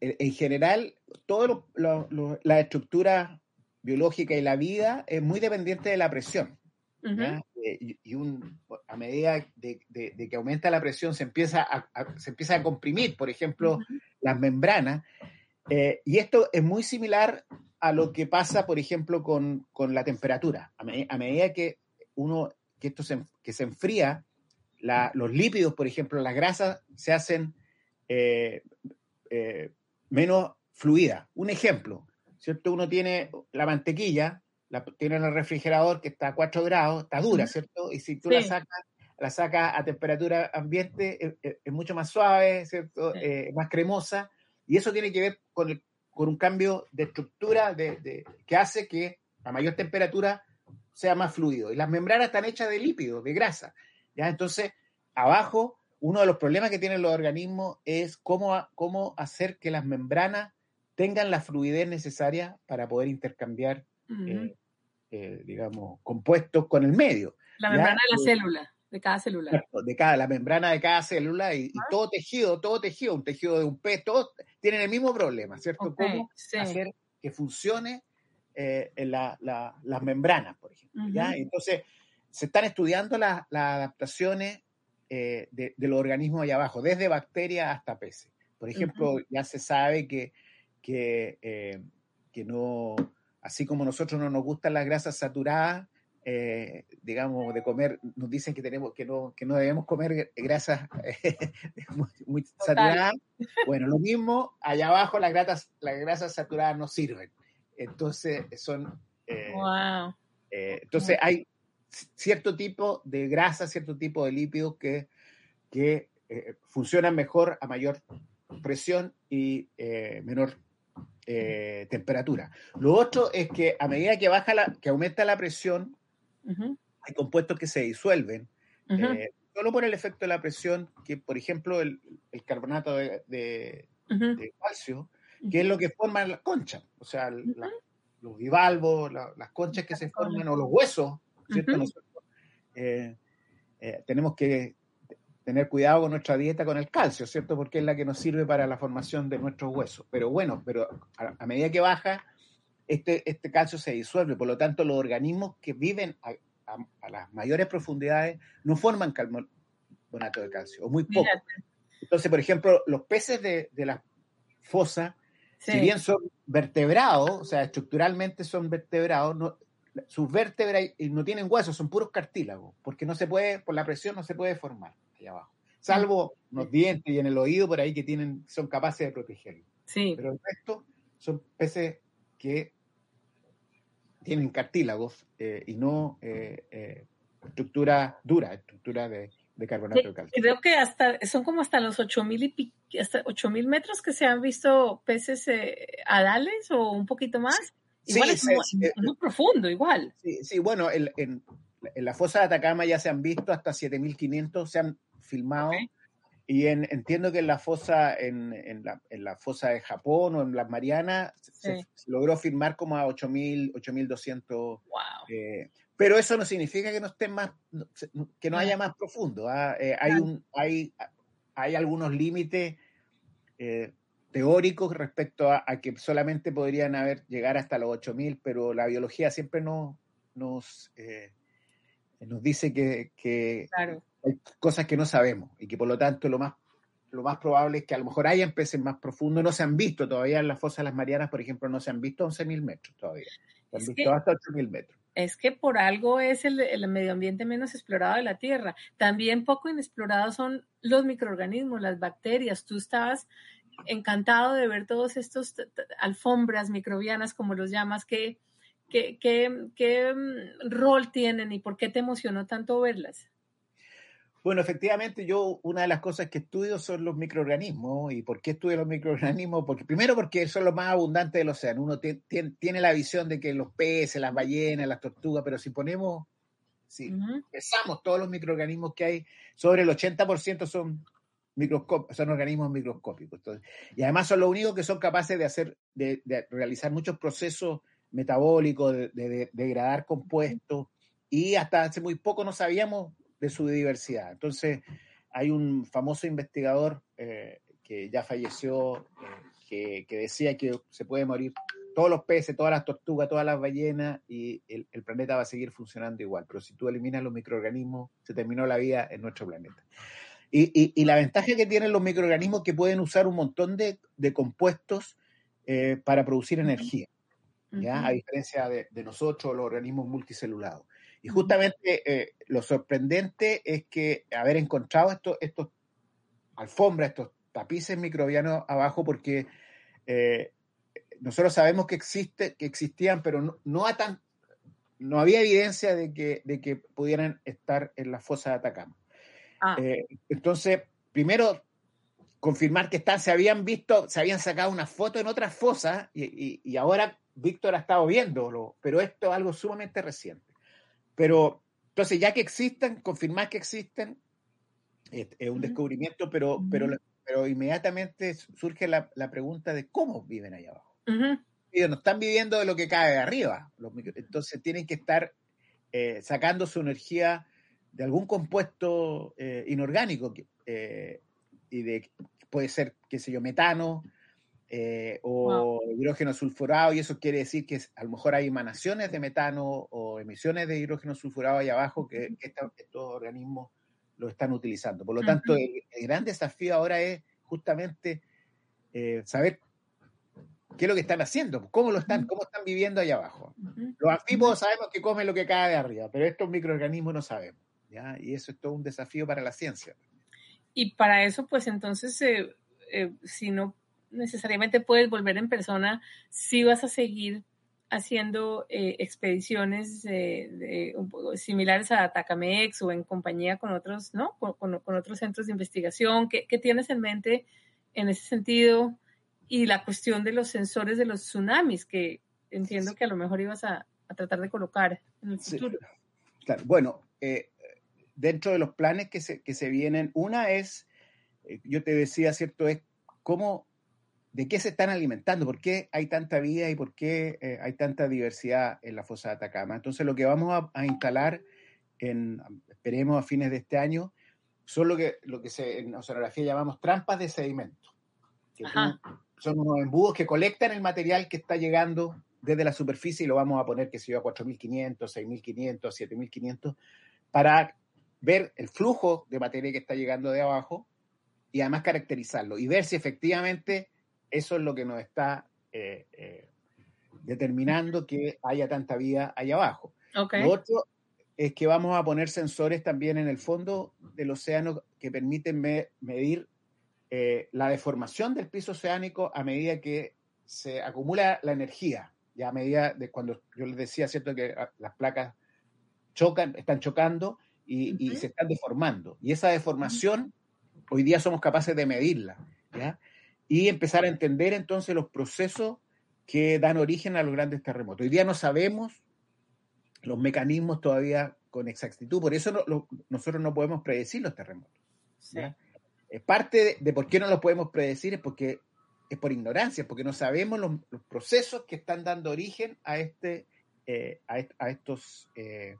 en general, toda la estructura biológica y la vida es muy dependiente de la presión. Eh, y, un, a medida de, que aumenta la presión se empieza a, se empieza a comprimir, por ejemplo, las membranas. Eh, y esto es muy similar a lo que pasa, por ejemplo, con, la temperatura. A, medida que uno, que esto se, que se enfría, los lípidos, por ejemplo, las grasas se hacen eh, menos fluidas. Un ejemplo, ¿cierto? Uno tiene la mantequilla, la tiene en el refrigerador que está a 4 grados, está dura, ¿cierto? Y si tú la sacas la sacas a temperatura ambiente, es, mucho más suave, ¿cierto? Eh, más cremosa. Y eso tiene que ver con, con un cambio de estructura de, que hace que a mayor temperatura sea más fluido. Y las membranas están hechas de lípidos, de grasa. ¿ya? Entonces, abajo, uno de los problemas que tienen los organismos es cómo, cómo hacer que las membranas tengan la fluidez necesaria para poder intercambiar eh, digamos, compuestos con el medio. La membrana de la célula, de cada célula. De cada, la membrana de cada célula y, todo tejido, todo tejido, un tejido de un pez, todos tienen el mismo problema, ¿cierto? Cómo hacer que funcione eh, las membranas, por ejemplo. ¿ya? Entonces, se están estudiando las adaptaciones eh, de, los organismos allá abajo, desde bacterias hasta peces. Por ejemplo, ya se sabe que, que, que no así como nosotros no nos gustan las grasas saturadas, eh, digamos, de comer, nos dicen que tenemos que no, que no debemos comer grasas muy, saturadas. Bueno, lo mismo, allá abajo las grasas, las grasas saturadas no sirven. Entonces, son... Eh, eh, entonces, hay cierto tipo de grasa, cierto tipo de lípidos que, que funcionan mejor a mayor presión y menor eh, temperatura. Lo otro es que a medida que baja la, que aumenta la presión, hay compuestos que se disuelven, eh, solo por el efecto de la presión, que por ejemplo el, carbonato de, calcio, que es lo que forma las conchas, o sea, los bivalvos, las conchas que se forman, o los huesos, ¿cierto? Eh, tenemos que tener cuidado con nuestra dieta con el calcio, ¿cierto? Porque es la que nos sirve para la formación de nuestros huesos. Pero bueno, pero a, medida que baja, este, este calcio se disuelve. Por lo tanto, los organismos que viven a, las mayores profundidades no forman carbonato de calcio, o muy poco. Entonces, por ejemplo, los peces de, de la fosa, si bien son vertebrados, o sea, estructuralmente son vertebrados, no, sus vértebras no tienen huesos, son puros cartílagos, porque no se puede, por la presión no se puede formar abajo. Salvo los dientes y en el oído por ahí que tienen, son capaces de protegerlo. Sí. Pero el resto son peces que tienen cartílagos eh, y no eh, eh, estructura dura, estructura de, carbonato de calcio. Creo que hasta son como hasta los 8000 y hasta 8000 metros que se han visto peces adales o un poquito más. Igual es, muy, profundo, igual. Sí, sí bueno, en, en, la fosa de Atacama ya se han visto hasta 7500, se han filmado. Y entiendo que en la fosa, en, en, la, en, la, fosa de Japón o en las Marianas, se, logró filmar como a 8.000, 8.200. Wow. Eh, pero eso no significa que no esté más, que no haya más profundo. ¿ah? Eh, hay, un, hay, hay algunos límites eh, teóricos respecto a, que solamente podrían haber llegar hasta los 8000, pero la biología siempre nos, nos, eh, nos dice que, hay cosas que no sabemos y que por lo tanto lo más, lo más probable es que a lo mejor hayan peces más profundos, no se han visto todavía en las fosas de las Marianas, por ejemplo, no se han visto 11.000 metros todavía, se han visto hasta 8.000 metros. Es que por algo es el, el, medio ambiente menos explorado de la Tierra. También poco inexplorados son los microorganismos, las bacterias. Tú estabas encantado de ver todos estos alfombras microbianas, como los llamas, ¿qué, qué, qué, mm, rol tienen y por qué te emocionó tanto verlas? Bueno, efectivamente, yo una de las cosas que estudio son los microorganismos. ¿Y por qué estudio los microorganismos? Porque, primero porque son los más abundantes del océano. Uno tiene la visión de que los peces, las ballenas, las tortugas, pero si ponemos, si pesamos todos los microorganismos que hay, sobre el 80% son son organismos microscópicos. y además son los únicos que son capaces de hacer, de, realizar muchos procesos metabólicos, de, degradar compuestos, y hasta hace muy poco no sabíamos de su diversidad. Entonces, hay un famoso investigador eh, que ya falleció, eh, que, decía que se puede morir todos los peces, todas las tortugas, todas las ballenas, y el, planeta va a seguir funcionando igual. Pero si tú eliminas los microorganismos, se terminó la vida en nuestro planeta. Y, la ventaja que tienen los microorganismos es que pueden usar un montón de, compuestos eh, para producir energía, ¿ya? a diferencia de, nosotros, los organismos multicelulados. Y justamente eh, lo sorprendente es que haber encontrado estos, estos alfombras, estos tapices microbianos abajo, porque eh, nosotros sabemos que, existe, que existían, pero no, no, a tan, no había evidencia de que, de que pudieran estar en la fosa de Atacama. Ah. Eh, entonces, primero, confirmar que están, se habían visto, se habían sacado una foto en otras fosas y, ahora Víctor ha estado viéndolo, pero esto es algo sumamente reciente. Pero, entonces, ya que existen, confirmar que existen, es, un descubrimiento, pero, pero, pero inmediatamente surge la, pregunta de cómo viven allá abajo. Ellos no están viviendo de lo que cae de arriba. entonces tienen que estar eh, sacando su energía de algún compuesto eh, inorgánico eh, y de puede ser, qué sé yo, metano eh, o hidrógeno sulfurado y eso quiere decir que a lo mejor hay emanaciones de metano o emisiones de hidrógeno sulfurado ahí abajo que, estos organismos lo están utilizando. Por lo tanto, el, gran desafío ahora es justamente saber qué es lo que están haciendo, cómo lo están, cómo están viviendo ahí abajo. Los anfibios sabemos que comen lo que cae de arriba, pero estos microorganismos no sabemos. Y eso es todo un desafío para la ciencia. Y para eso, pues entonces, eh, eh, si no necesariamente puedes volver en persona, sí vas a seguir haciendo eh, expediciones similares a Atacamex o en compañía con otros, ¿no? Con, otros centros de investigación. ¿Qué, tienes en mente en ese sentido? Y la cuestión de los sensores de los tsunamis, que entiendo que a lo mejor ibas a, tratar de colocar en el futuro. Claro, bueno, dentro de los planes que se, que se vienen, una es, eh, yo te decía, ¿cierto? Es cómo, de qué se están alimentando, por qué hay tanta vida y por qué eh, hay tanta diversidad en la fosa de Atacama. Entonces, lo que vamos a, instalar, en, esperemos a fines de este año, son lo que, lo que se, en oceanografía llamamos trampas de sedimento. Que son unos embudos que colectan el material que está llegando desde la superficie y lo vamos a poner, que se yo, a 4.500, 6.500, 7.500, para ver el flujo de materia que está llegando de abajo y además caracterizarlo y ver si efectivamente eso es lo que nos está eh, eh, determinando que haya tanta vida ahí abajo. Lo otro es que vamos a poner sensores también en el fondo del océano que permiten medir eh, la deformación del piso oceánico a medida que se acumula la energía, ya a medida de cuando yo les decía, ¿cierto?, que las placas chocan, están chocando y, se están deformando. Y esa deformación, hoy día somos capaces de medirla, ¿ya? Y empezar a entender entonces los procesos que dan origen a los grandes terremotos. Hoy día no sabemos los mecanismos todavía con exactitud, por eso nosotros no podemos predecir los terremotos. Parte de, por qué no los podemos predecir es porque es por ignorancia, porque no sabemos los, procesos que están dando origen a, este, eh, a, estos eh,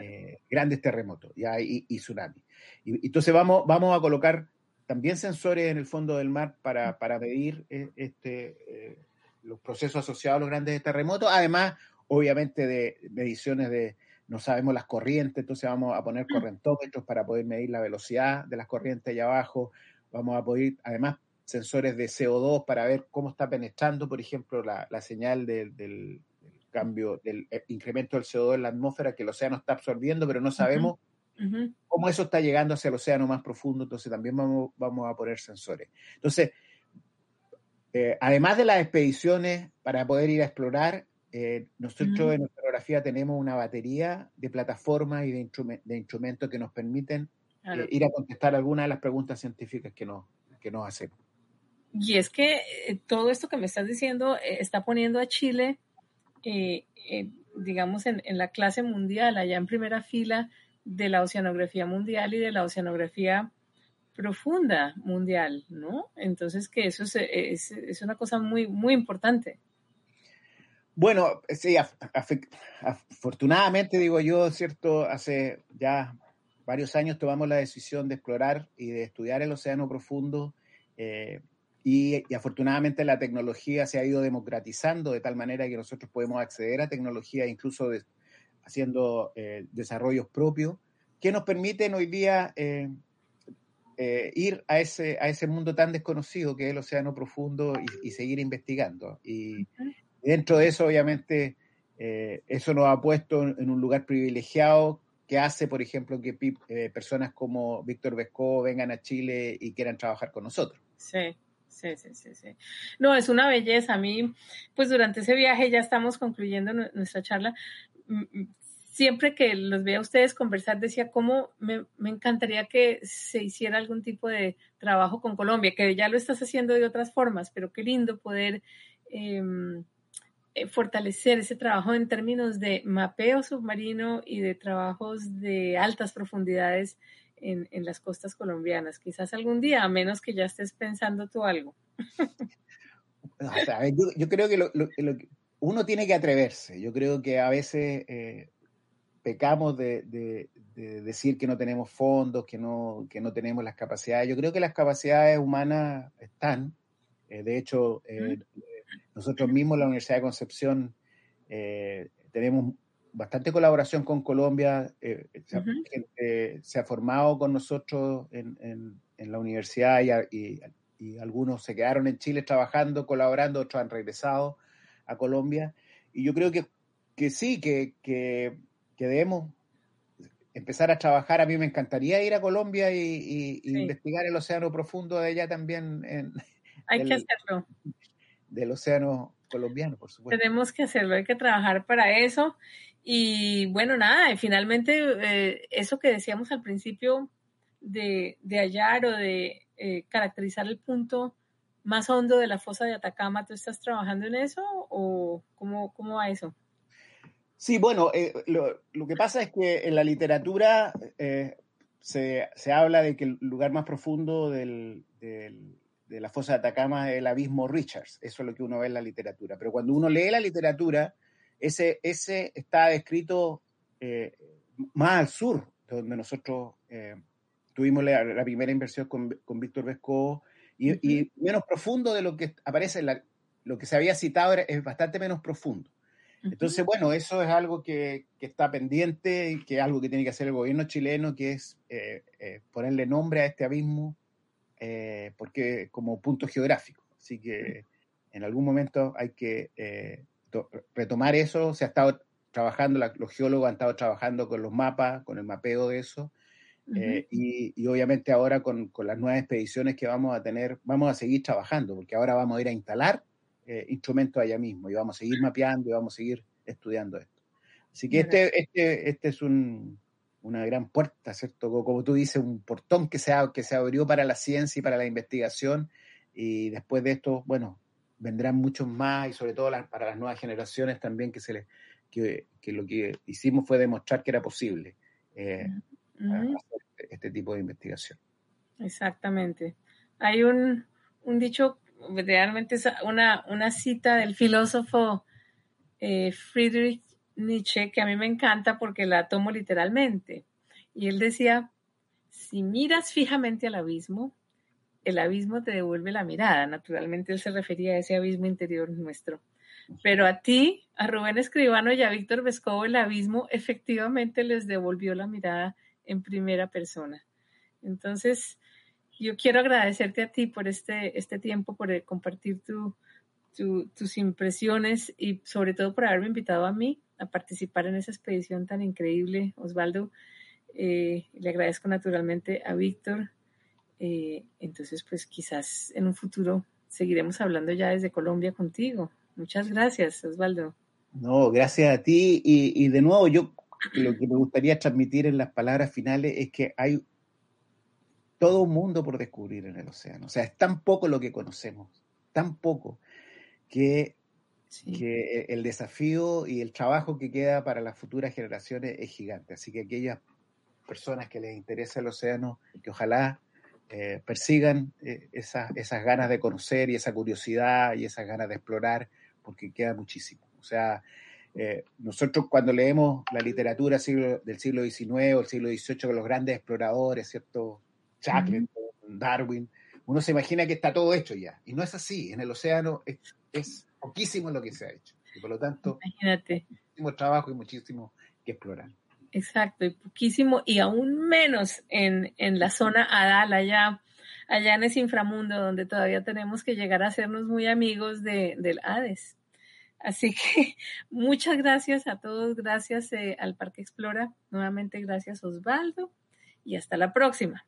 eh, grandes terremotos y, y, tsunamis. Y, entonces vamos, vamos a colocar también sensores en el fondo del mar para, para medir este, los procesos asociados a los grandes terremotos, además, obviamente, de mediciones de, no sabemos las corrientes, entonces vamos a poner mm. correntómetros para poder medir la velocidad de las corrientes allá abajo, vamos a poder, además, sensores de CO2 para ver cómo está penetrando, por ejemplo, la, señal del, cambio, del eh, incremento del CO2 en la atmósfera que el océano está absorbiendo, pero no sabemos cómo eso está llegando hacia el océano más profundo, entonces también vamos, vamos a poner sensores. Entonces, eh, además de las expediciones para poder ir a explorar, eh, nosotros en nuestra geografía tenemos una batería de plataformas y de, instrumentos que nos permiten eh, ir a contestar algunas de las preguntas científicas que nos, que nos hacemos. Y es que todo esto que me estás diciendo está poniendo a Chile, digamos, en, en, la clase mundial, allá en primera fila de la oceanografía mundial y de la oceanografía profunda mundial, ¿no? Entonces que eso es, es, una cosa muy, muy importante. Bueno, sí, afortunadamente digo yo, ¿cierto? Hace ya varios años tomamos la decisión de explorar y de estudiar el océano profundo eh, y, afortunadamente la tecnología se ha ido democratizando de tal manera que nosotros podemos acceder a tecnología incluso haciendo eh, desarrollos propios que nos permiten hoy día eh, eh, ir a ese, a ese mundo tan desconocido que es el océano profundo y, seguir investigando. Y dentro de eso, obviamente, eh, eso nos ha puesto en un lugar privilegiado que hace, por ejemplo, que personas como Víctor Vesco vengan a Chile y quieran trabajar con nosotros. Sí. Sí, sí, sí, sí. No, es una belleza. A mí, pues durante ese viaje, ya estamos concluyendo nuestra charla, siempre que los veía a ustedes conversar, decía cómo me, encantaría que se hiciera algún tipo de trabajo con Colombia, que ya lo estás haciendo de otras formas, pero qué lindo poder em, eh, fortalecer ese trabajo en términos de mapeo submarino y de trabajos de altas profundidades en, las costas colombianas. Quizás algún día, a menos que ya estés pensando tú algo. yo, creo que uno tiene que atreverse. Yo creo que a veces eh, pecamos de, decir que no tenemos fondos, que no, que no tenemos las capacidades. Yo creo que las capacidades humanas están. Eh, de hecho, eh, nosotros mismos, la Universidad de Concepción, tenemos bastante colaboración con Colombia. se ha formado con nosotros en, la universidad y, algunos se quedaron en Chile trabajando, colaborando, otros han regresado a Colombia. Y yo creo que, que sí, que, que que debemos empezar a trabajar. A mí me encantaría ir a Colombia y, investigar el océano profundo de allá también. En, hay que hacerlo. Del océano colombiano, por supuesto. Tenemos que hacerlo, hay que trabajar para eso. Y bueno, nada, finalmente eh, eso que decíamos al principio de, hallar o de eh, caracterizar el punto más hondo de la fosa de Atacama, ¿tú estás trabajando en eso o cómo, cómo va eso? Sí, bueno, eh, lo, que pasa es que en la literatura eh, se, habla de que el lugar más profundo de la fosa de Atacama es el abismo Richards. Eso es lo que uno ve en la literatura. Pero cuando uno lee la literatura, ese, ese está descrito eh, más al sur, donde nosotros tuvimos la, primera inversión con, Víctor Vesco y, menos profundo de lo que aparece en la, lo que se había citado es bastante menos profundo. Entonces, bueno, eso es algo que, está pendiente y que es algo que tiene que hacer el gobierno chileno, que es eh, eh, ponerle nombre a este abismo, eh, porque como punto geográfico. Así que en algún momento hay que retomar eso. Se ha estado trabajando, los geólogos han estado trabajando con los mapas, con el mapeo de eso. Y, obviamente ahora con, con, las nuevas expediciones que vamos a tener, vamos a seguir trabajando, porque ahora vamos a ir a instalar eh, instrumentos allá mismo y vamos a seguir mapeando y vamos a seguir estudiando esto. Así que este, este, este es un, una gran puerta, ¿cierto? Como, tú dices, un portón que se, que se abrió para la ciencia y para la investigación y después de esto, bueno, vendrán muchos más y sobre todo para las nuevas generaciones también que, se les, que, que, lo que hicimos fue demostrar que era posible eh, hacer este, este tipo de investigación. Exactamente. Hay un, un dicho realmente es una, una cita del filósofo eh, Friedrich Nietzsche que a mí me encanta porque la tomo literalmente. Y él decía, si miras fijamente al abismo, el abismo te devuelve la mirada. Naturalmente él se refería a ese abismo interior nuestro. Pero a ti, a Rubén Escribano y a Víctor Vescovo, el abismo efectivamente les devolvió la mirada en primera persona. Entonces, yo quiero agradecerte a ti por este, este tiempo, por eh, compartir tus impresiones y sobre todo por haberme invitado a mí a participar en esa expedición tan increíble, Osvaldo. Eh, le agradezco naturalmente a Víctor. Eh, entonces, pues quizás en un futuro seguiremos hablando ya desde Colombia contigo. Muchas gracias, Osvaldo. No, gracias a ti. Y de nuevo, yo lo que me gustaría transmitir en las palabras finales es que hay todo un mundo por descubrir en el océano. O sea, es tan poco lo que conocemos, tan poco, que, que el desafío y el trabajo que queda para las futuras generaciones es gigante. Así que aquellas personas que les interesa el océano, que ojalá eh, persigan eh, esas, esas ganas de conocer y esa curiosidad y esas ganas de explorar, porque queda muchísimo. O sea, eh, nosotros cuando leemos la literatura del siglo XIX o el siglo XVIII con los grandes exploradores, ¿cierto? Shackleton, Darwin, uno se imagina que está todo hecho ya. Y no es así. En el océano es, poquísimo lo que se ha hecho. Y por lo tanto, Imagínate. muchísimo trabajo y muchísimo que explorar. Exacto, y poquísimo, y aún menos en, la zona Adal, allá, allá en ese inframundo donde todavía tenemos que llegar a hacernos muy amigos de, del Hades. Así que muchas gracias a todos, gracias eh, al Parque Explora, nuevamente gracias Osvaldo y hasta la próxima.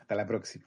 Hasta la próxima.